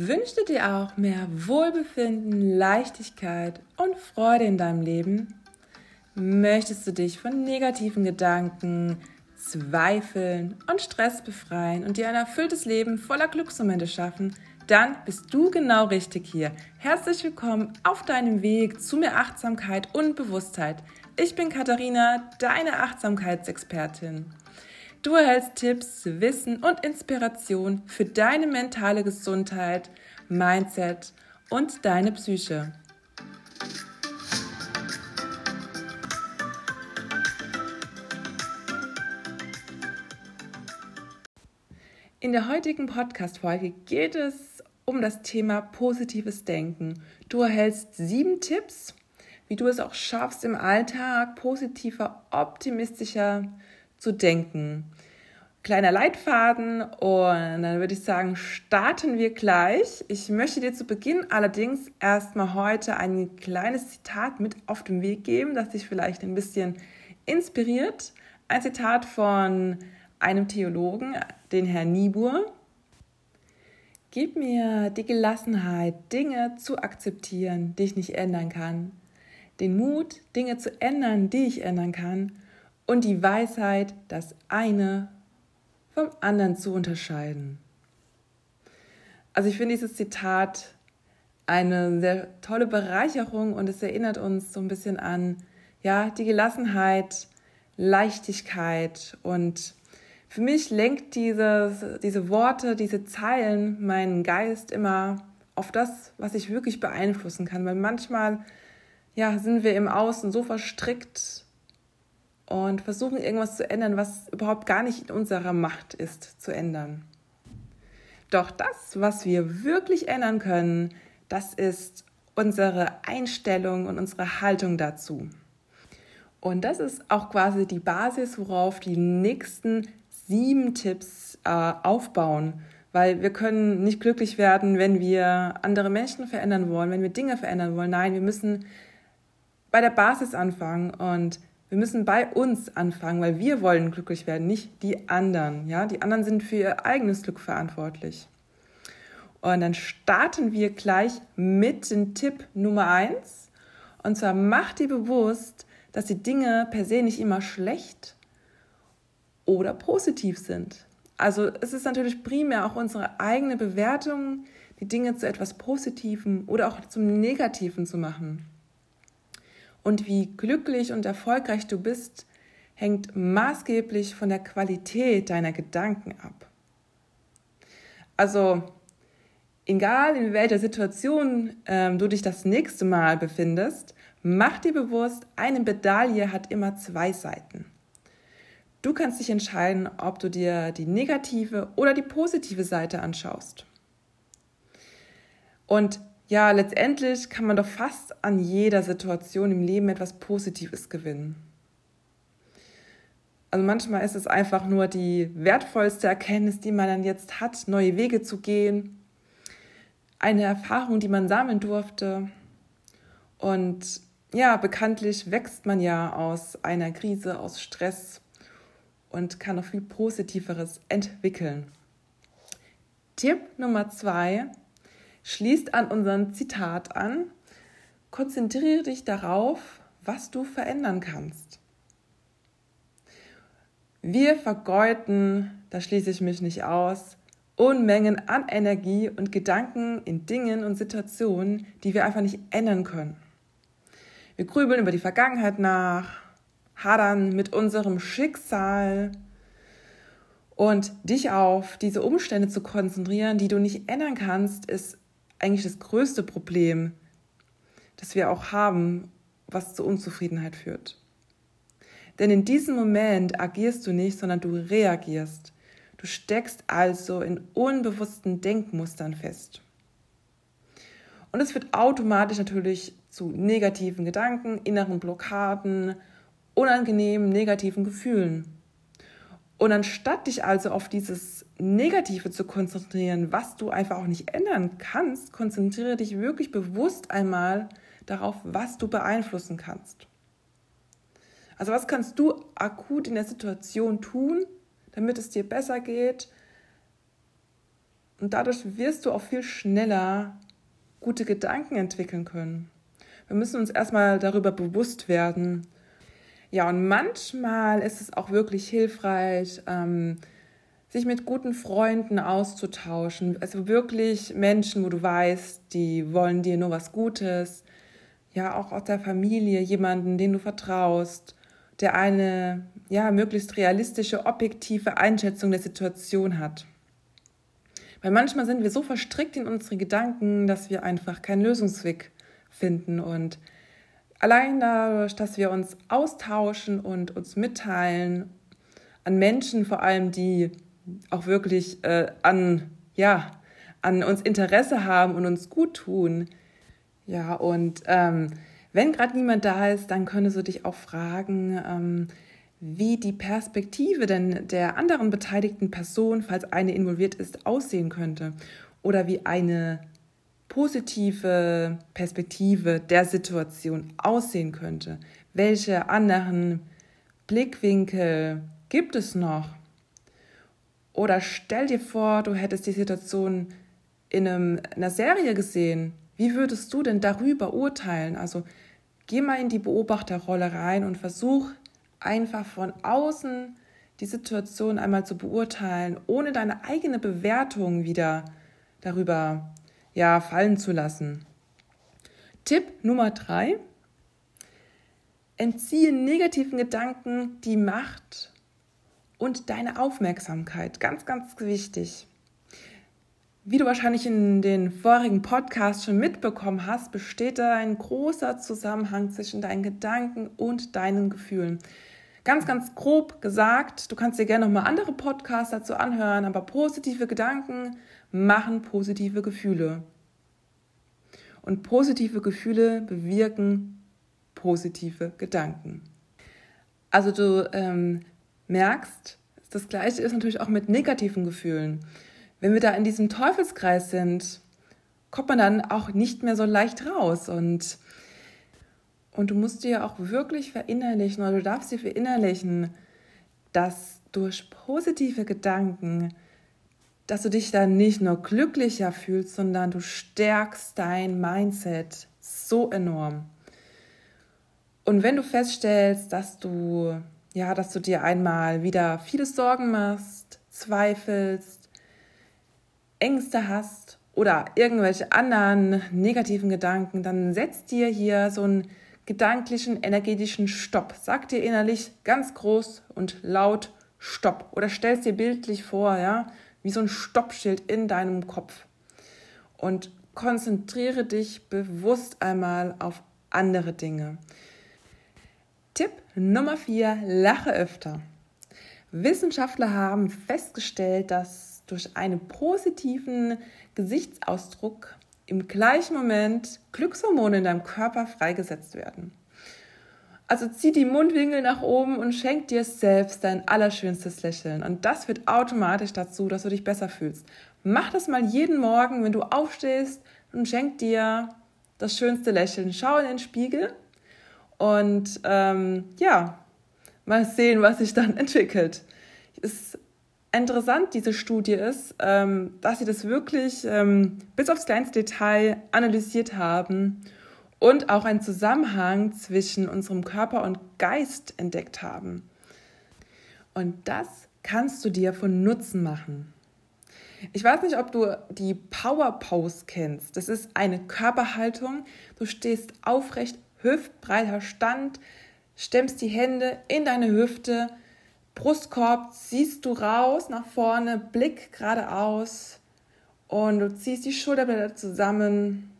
Wünschst du dir auch mehr Wohlbefinden, Leichtigkeit und Freude in deinem Leben? Möchtest du dich von negativen Gedanken, Zweifeln und Stress befreien und dir ein erfülltes Leben voller Glücksmomente schaffen? Dann bist du genau richtig hier. Herzlich willkommen auf deinem Weg zu mehr Achtsamkeit und Bewusstheit. Ich bin Katharina, deine Achtsamkeitsexpertin. Du erhältst Tipps, Wissen und Inspiration für deine mentale Gesundheit, Mindset und deine Psyche. In der heutigen Podcast-Folge geht es um das Thema positives Denken. Du erhältst sieben Tipps, wie du es auch schaffst, im Alltag positiver, optimistischer zu denken. Kleiner Leitfaden und dann würde ich sagen, starten wir gleich. Ich möchte dir zu Beginn allerdings erstmal heute ein kleines Zitat mit auf den Weg geben, das dich vielleicht ein bisschen inspiriert. Ein Zitat von einem Theologen, den Herrn Niebuhr. Gib mir die Gelassenheit, Dinge zu akzeptieren, die ich nicht ändern kann. Den Mut, Dinge zu ändern, die ich ändern kann und die Weisheit, das eine vom anderen zu unterscheiden. Also ich finde dieses Zitat eine sehr tolle Bereicherung und es erinnert uns so ein bisschen an ja, die Gelassenheit, Leichtigkeit und für mich lenkt dieses, diese Worte, diese Zeilen meinen Geist immer auf das, was ich wirklich beeinflussen kann, weil manchmal ja, sind wir im Außen so verstrickt und versuchen irgendwas zu ändern, was überhaupt gar nicht in unserer Macht ist zu ändern. Doch das, was wir wirklich ändern können, das ist unsere Einstellung und unsere Haltung dazu. Und das ist auch quasi die Basis, worauf die nächsten sieben Tipps äh, aufbauen. Weil wir können nicht glücklich werden, wenn wir andere Menschen verändern wollen, wenn wir Dinge verändern wollen. Nein, wir müssen bei der Basis anfangen und wir müssen bei uns anfangen, weil wir wollen glücklich werden, nicht die anderen. Ja, die anderen sind für ihr eigenes Glück verantwortlich. Und dann starten wir gleich mit dem Tipp Nummer eins. Und zwar mach dir bewusst, dass die Dinge per se nicht immer schlecht oder positiv sind. Also es ist natürlich primär auch unsere eigene Bewertung, die Dinge zu etwas Positivem oder auch zum Negativen zu machen. Und wie glücklich und erfolgreich du bist, hängt maßgeblich von der Qualität deiner Gedanken ab. Also, egal in welcher Situation ähm, du dich das nächste Mal befindest, mach dir bewusst, eine Medaille hat immer zwei Seiten. Du kannst dich entscheiden, ob du dir die negative oder die positive Seite anschaust. Und ja, letztendlich kann man doch fast an jeder Situation im Leben etwas Positives gewinnen. Also manchmal ist es einfach nur die wertvollste Erkenntnis, die man dann jetzt hat, neue Wege zu gehen, eine Erfahrung, die man sammeln durfte. Und ja, bekanntlich wächst man ja aus einer Krise, aus Stress und kann noch viel Positiveres entwickeln. Tipp Nummer zwei, schließt an unseren Zitat an. Konzentriere dich darauf, was du verändern kannst. Wir vergeuden, da schließe ich mich nicht aus, Unmengen an Energie und Gedanken in Dingen und Situationen, die wir einfach nicht ändern können. Wir grübeln über die Vergangenheit nach, hadern mit unserem Schicksal und dich auf diese Umstände zu konzentrieren, die du nicht ändern kannst, ist eigentlich das größte Problem, das wir auch haben, was zu Unzufriedenheit führt. Denn in diesem Moment agierst du nicht, sondern du reagierst. Du steckst also in unbewussten Denkmustern fest. Und es führt automatisch natürlich zu negativen Gedanken, inneren Blockaden, unangenehmen, negativen Gefühlen. Und anstatt dich also auf dieses Negative zu konzentrieren, was du einfach auch nicht ändern kannst, konzentriere dich wirklich bewusst einmal darauf, was du beeinflussen kannst. Also was kannst du akut in der Situation tun, damit es dir besser geht? Und dadurch wirst du auch viel schneller gute Gedanken entwickeln können. Wir müssen uns erstmal darüber bewusst werden. Ja, und manchmal ist es auch wirklich hilfreich, ähm, sich mit guten Freunden auszutauschen. Also wirklich Menschen, wo du weißt, die wollen dir nur was Gutes. Ja, auch aus der Familie, jemanden, den du vertraust, der eine ja, möglichst realistische, objektive Einschätzung der Situation hat. Weil manchmal sind wir so verstrickt in unsere Gedanken, dass wir einfach keinen Lösungsweg finden. Und allein dadurch, dass wir uns austauschen und uns mitteilen an Menschen, vor allem die auch wirklich äh, an, ja, an uns Interesse haben und uns gut tun. Ja, und ähm, wenn gerade niemand da ist, dann könntest du dich auch fragen, ähm, wie die Perspektive denn der anderen beteiligten Person, falls eine involviert ist, aussehen könnte. Oder wie eine positive Perspektive der Situation aussehen könnte. Welche anderen Blickwinkel gibt es noch? Oder stell dir vor, du hättest die Situation in, einem, in einer Serie gesehen. Wie würdest du denn darüber urteilen? Also geh mal in die Beobachterrolle rein und versuch einfach von außen die Situation einmal zu beurteilen, ohne deine eigene Bewertung wieder darüber ja, fallen zu lassen. Tipp Nummer drei. Entziehe negativen Gedanken die Macht und deine Aufmerksamkeit. Ganz, ganz wichtig. Wie du wahrscheinlich in den vorigen Podcasts schon mitbekommen hast, besteht da ein großer Zusammenhang zwischen deinen Gedanken und deinen Gefühlen. Ganz, ganz grob gesagt, du kannst dir gerne nochmal andere Podcasts dazu anhören, aber positive Gedanken machen positive Gefühle. Und positive Gefühle bewirken positive Gedanken. Also du ähm, merkst, das gleiche ist natürlich auch mit negativen Gefühlen. Wenn wir da in diesem Teufelskreis sind, kommt man dann auch nicht mehr so leicht raus. Und, und du musst dir auch wirklich verinnerlichen, oder du darfst dir verinnerlichen, dass durch positive Gedanken, dass du dich dann nicht nur glücklicher fühlst, sondern du stärkst dein Mindset so enorm. Und wenn du feststellst, dass du ja, dass du dir einmal wieder viele Sorgen machst, zweifelst, Ängste hast oder irgendwelche anderen negativen Gedanken, dann setz dir hier so einen gedanklichen, energetischen Stopp. Sag dir innerlich ganz groß und laut Stopp oder stellst dir bildlich vor, ja, wie so ein Stoppschild in deinem Kopf. Und konzentriere dich bewusst einmal auf andere Dinge. Tipp Nummer 4, lache öfter. Wissenschaftler haben festgestellt, dass durch einen positiven Gesichtsausdruck im gleichen Moment Glückshormone in deinem Körper freigesetzt werden. Also zieh die Mundwinkel nach oben und schenk dir selbst dein allerschönstes Lächeln. Und das führt automatisch dazu, dass du dich besser fühlst. Mach das mal jeden Morgen, wenn du aufstehst und schenk dir das schönste Lächeln. Schau in den Spiegel und ähm, ja, mal sehen, was sich dann entwickelt. Ist interessant, diese Studie ist, ähm, dass sie das wirklich ähm, bis aufs kleinste Detail analysiert haben und auch einen Zusammenhang zwischen unserem Körper und Geist entdeckt haben. Und das kannst du dir von Nutzen machen. Ich weiß nicht, ob du die Power Pose kennst. Das ist eine Körperhaltung. Du stehst aufrecht hüftbreiter Stand, stemmst die Hände in deine Hüfte, Brustkorb ziehst du raus nach vorne, Blick geradeaus und du ziehst die Schulterblätter zusammen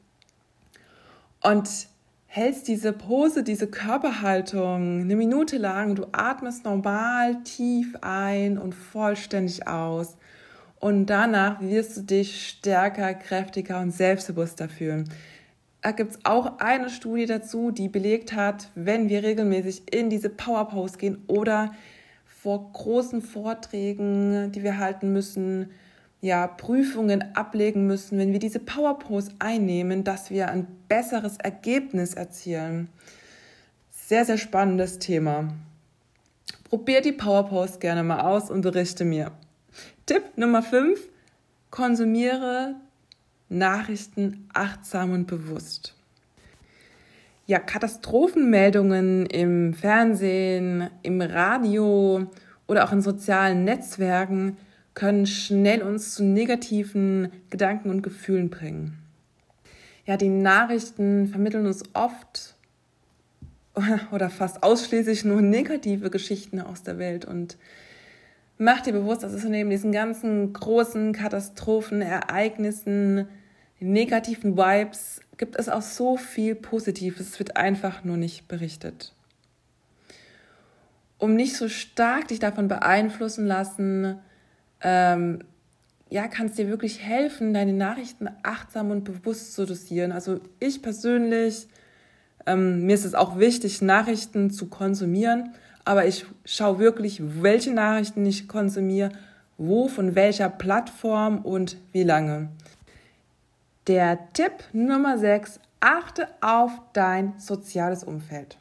und hältst diese Pose, diese Körperhaltung eine Minute lang. Du atmest normal tief ein und vollständig aus. Und danach wirst du dich stärker, kräftiger und selbstbewusster fühlen. Da gibt es auch eine Studie dazu, die belegt hat, wenn wir regelmäßig in diese Power Pose gehen oder vor großen Vorträgen, die wir halten müssen, ja, Prüfungen ablegen müssen, wenn wir diese Power Pose einnehmen, dass wir ein besseres Ergebnis erzielen. Sehr, sehr spannendes Thema. Probier die Power Pose gerne mal aus und berichte mir. Tipp Nummer 5. konsumiere Nachrichten achtsam und bewusst. Ja, Katastrophenmeldungen im Fernsehen, im Radio oder auch in sozialen Netzwerken können schnell uns zu negativen Gedanken und Gefühlen bringen. Ja, die Nachrichten vermitteln uns oft oder fast ausschließlich nur negative Geschichten aus der Welt und mach dir bewusst, dass es neben diesen ganzen großen Katastrophen, Ereignissen, negativen Vibes gibt es auch so viel Positives. Es wird einfach nur nicht berichtet. Um nicht so stark dich davon beeinflussen lassen, ähm, ja, kann es dir wirklich helfen, deine Nachrichten achtsam und bewusst zu dosieren. Also ich persönlich, ähm, mir ist es auch wichtig, Nachrichten zu konsumieren, aber ich schaue wirklich, welche Nachrichten ich konsumiere, wo, von welcher Plattform und wie lange. Der Tipp Nummer 6, achte auf dein soziales Umfeld.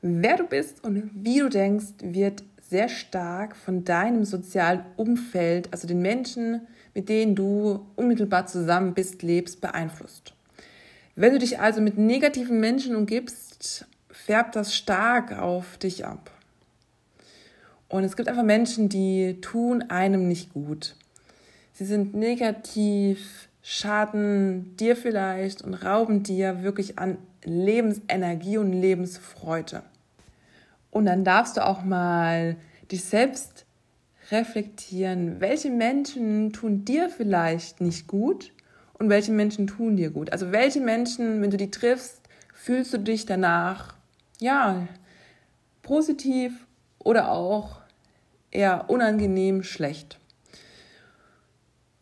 Wer du bist und wie du denkst, wird sehr stark von deinem sozialen Umfeld, also den Menschen, mit denen du unmittelbar zusammen bist, lebst, beeinflusst. Wenn du dich also mit negativen Menschen umgibst, färbt das stark auf dich ab. Und es gibt einfach Menschen, die tun einem nicht gut. Sie sind negativ, schaden dir vielleicht und rauben dir wirklich an Lebensenergie und Lebensfreude. Und dann darfst du auch mal dich selbst reflektieren, welche Menschen tun dir vielleicht nicht gut und welche Menschen tun dir gut. Also welche Menschen, wenn du die triffst, fühlst du dich danach, ja, positiv oder auch eher unangenehm schlecht.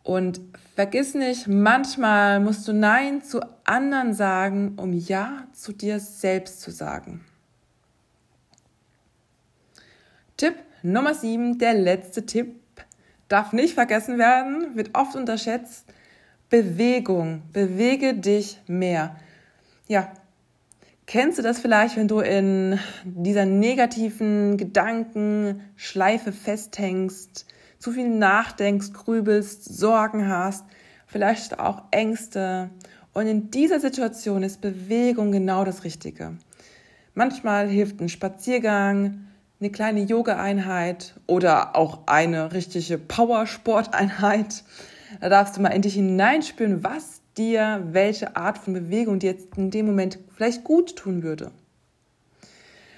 Und vergiss nicht, manchmal musst du Nein zu anderen sagen, um Ja zu dir selbst zu sagen. Tipp Nummer 7, der letzte Tipp, darf nicht vergessen werden, wird oft unterschätzt. Bewegung. Bewege dich mehr. Ja, kennst du das vielleicht, wenn du in dieser negativen Gedankenschleife festhängst, zu viel nachdenkst, grübelst, Sorgen hast, vielleicht auch Ängste. Und in dieser Situation ist Bewegung genau das Richtige. Manchmal hilft ein Spaziergang, eine kleine Yoga-Einheit oder auch eine richtige Powersport-Einheit. Da darfst du mal in dich hineinspüren, was dir welche Art von Bewegung dir jetzt in dem Moment vielleicht gut tun würde.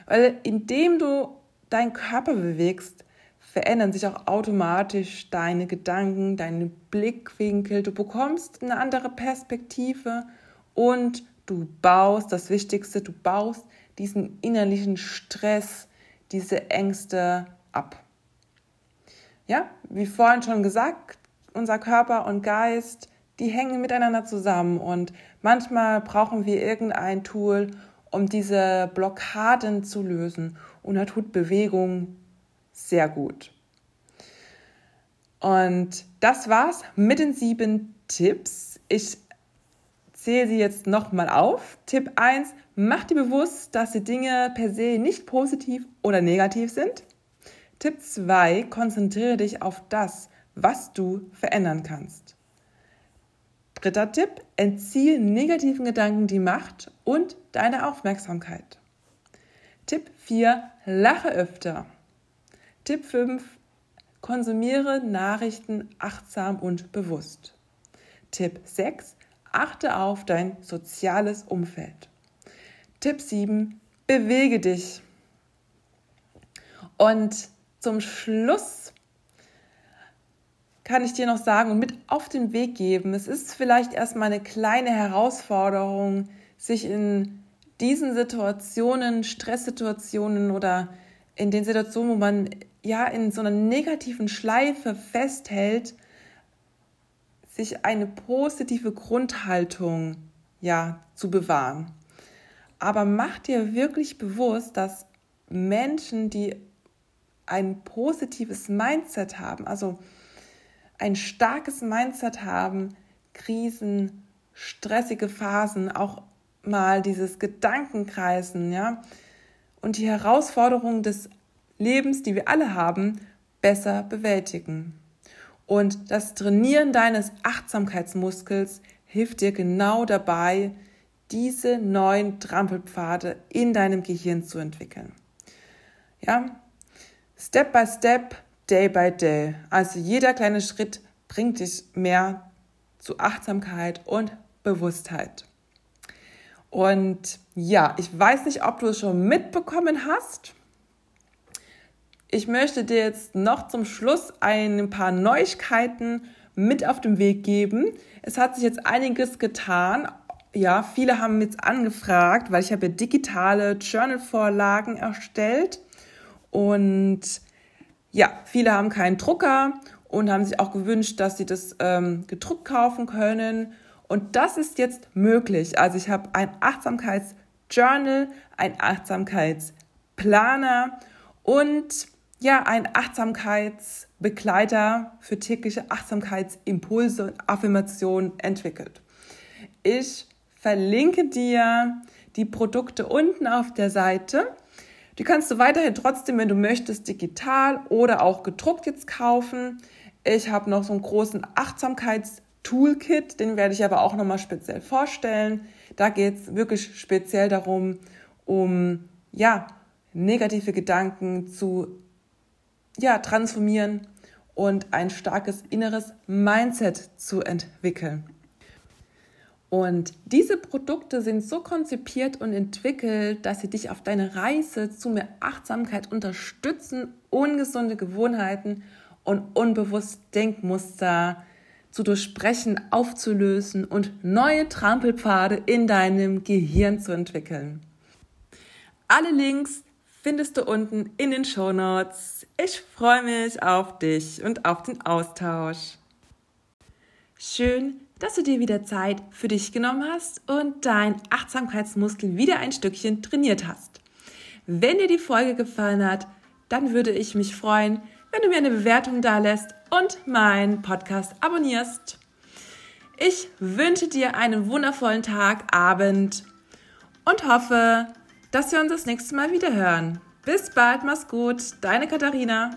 Weil indem du deinen Körper bewegst, verändern sich auch automatisch deine Gedanken, deine Blickwinkel. Du bekommst eine andere Perspektive und du baust, das Wichtigste, du baust diesen innerlichen Stress, diese Ängste ab. Ja, wie vorhin schon gesagt, unser Körper und Geist, die hängen miteinander zusammen und manchmal brauchen wir irgendein Tool, um diese Blockaden zu lösen. Und da tut Bewegung sehr gut. Und das war's mit den sieben Tipps. Ich zähle sie jetzt nochmal auf. Tipp 1, mach dir bewusst, dass die Dinge per se nicht positiv oder negativ sind. Tipp 2, konzentriere dich auf das, was du verändern kannst. Dritter Tipp, entziehe negativen Gedanken die Macht und deine Aufmerksamkeit. Tipp 4, lache öfter. Tipp 5, konsumiere Nachrichten achtsam und bewusst. Tipp 6, achte auf dein soziales Umfeld. Tipp 7, bewege dich. Und zum Schluss kann ich dir noch sagen und mit auf den Weg geben, es ist vielleicht erstmal eine kleine Herausforderung, sich in diesen Situationen, Stresssituationen oder in den Situationen, wo man ja in so einer negativen Schleife festhält, sich eine positive Grundhaltung ja zu bewahren. Aber mach dir wirklich bewusst, dass Menschen, die ein positives Mindset haben, also ein starkes Mindset haben, Krisen, stressige Phasen, auch mal dieses Gedankenkreisen, ja, und die Herausforderungen des Lebens, die wir alle haben, besser bewältigen. Und das Trainieren deines Achtsamkeitsmuskels hilft dir genau dabei, diese neuen Trampelpfade in deinem Gehirn zu entwickeln. Ja, Step by Step, Day by Day. Also jeder kleine Schritt bringt dich mehr zu Achtsamkeit und Bewusstheit. Und ja, ich weiß nicht, ob du es schon mitbekommen hast. Ich möchte dir jetzt noch zum Schluss ein paar Neuigkeiten mit auf den Weg geben. Es hat sich jetzt einiges getan. Ja, viele haben jetzt angefragt, weil ich habe ja digitale Journal-Vorlagen erstellt. Und ja, viele haben keinen Drucker und haben sich auch gewünscht, dass sie das ähm, gedruckt kaufen können. Und das ist jetzt möglich. Also ich habe ein Achtsamkeitsjournal, ein Achtsamkeitsplaner und ja, ein Achtsamkeitsbegleiter für tägliche Achtsamkeitsimpulse und Affirmationen entwickelt. Ich verlinke dir die Produkte unten auf der Seite. Die kannst du weiterhin trotzdem, wenn du möchtest, digital oder auch gedruckt jetzt kaufen. Ich habe noch so einen großen Achtsamkeits-Toolkit, den werde ich aber auch nochmal speziell vorstellen. Da geht es wirklich speziell darum, um ja, negative Gedanken zu ja, transformieren und ein starkes inneres Mindset zu entwickeln. Und diese Produkte sind so konzipiert und entwickelt, dass sie dich auf deine Reise zu mehr Achtsamkeit unterstützen, ungesunde Gewohnheiten und unbewusst Denkmuster zu durchbrechen, aufzulösen und neue Trampelpfade in deinem Gehirn zu entwickeln. Alle Links findest du unten in den Show Notes. Ich freue mich auf dich und auf den Austausch. Schön, dass du dir wieder Zeit für dich genommen hast und dein Achtsamkeitsmuskel wieder ein Stückchen trainiert hast. Wenn dir die Folge gefallen hat, dann würde ich mich freuen, wenn du mir eine Bewertung da lässt und meinen Podcast abonnierst. Ich wünsche dir einen wundervollen Tag, Abend und hoffe, dass wir uns das nächste Mal wieder hören. Bis bald, mach's gut, deine Katharina.